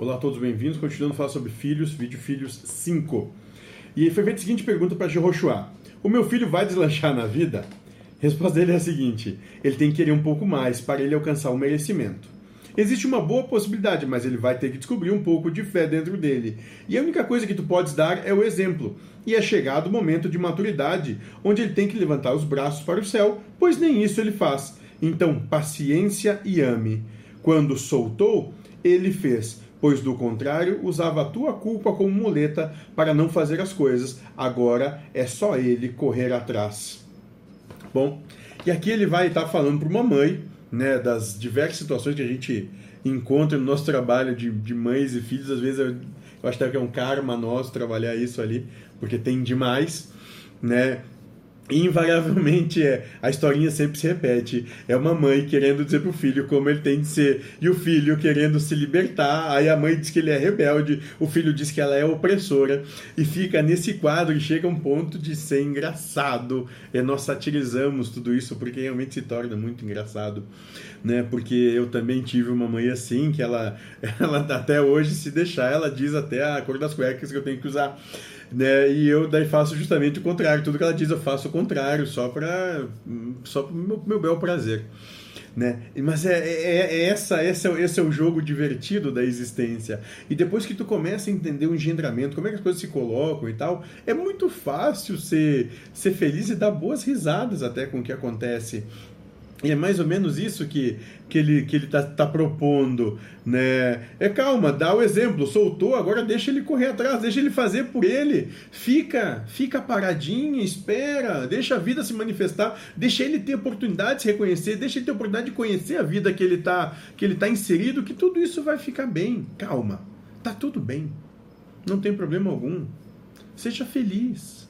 Olá a todos, bem-vindos. Continuando a falar sobre filhos, vídeo Filhos 5. E foi feita a seguinte pergunta para Jehoshua: O meu filho vai deslanchar na vida? A resposta dele é a seguinte: ele tem que querer um pouco mais para ele alcançar o merecimento. Existe uma boa possibilidade, mas ele vai ter que descobrir um pouco de fé dentro dele. E a única coisa que tu podes dar é o exemplo. E é chegado o momento de maturidade, onde ele tem que levantar os braços para o céu, pois nem isso ele faz. Então, paciência e ame. Quando soltou, ele fez pois do contrário usava a tua culpa como muleta para não fazer as coisas. Agora é só ele correr atrás. Bom, e aqui ele vai estar falando para uma mãe, né, das diversas situações que a gente encontra no nosso trabalho de, de mães e filhos. Às vezes eu, eu acho que é um karma nosso trabalhar isso ali, porque tem demais, né? Invariavelmente é. A historinha sempre se repete. É uma mãe querendo dizer pro filho como ele tem de ser e o filho querendo se libertar. Aí a mãe diz que ele é rebelde o filho diz que ela é opressora. E fica nesse quadro e chega um ponto de ser engraçado. E nós satirizamos tudo isso porque realmente se torna muito engraçado né? Porque eu também tive uma mãe assim que ela ela até hoje se deixar ela diz até a cor das cuecas que eu tenho que usar né? E eu daí faço justamente o contrário. Tudo que ela diz eu faço o contrário, só para só pro meu, meu bel prazer. Né? Mas é, é, é, essa, esse, é, esse é o jogo divertido da existência. E depois que tu começa a entender o engendramento, como é que as coisas se colocam e tal, é muito fácil ser, ser feliz e dar boas risadas até com o que acontece. E é mais ou menos isso que, que ele que ele está tá propondo, né? É calma, dá o exemplo, soltou, agora deixa ele correr atrás, deixa ele fazer por ele. Fica, fica paradinho, espera, deixa a vida se manifestar, deixa ele ter oportunidade de se reconhecer, deixa ele ter oportunidade de conhecer a vida que ele está que ele tá inserido, que tudo isso vai ficar bem. Calma, tá tudo bem. Não tem problema algum. Seja feliz.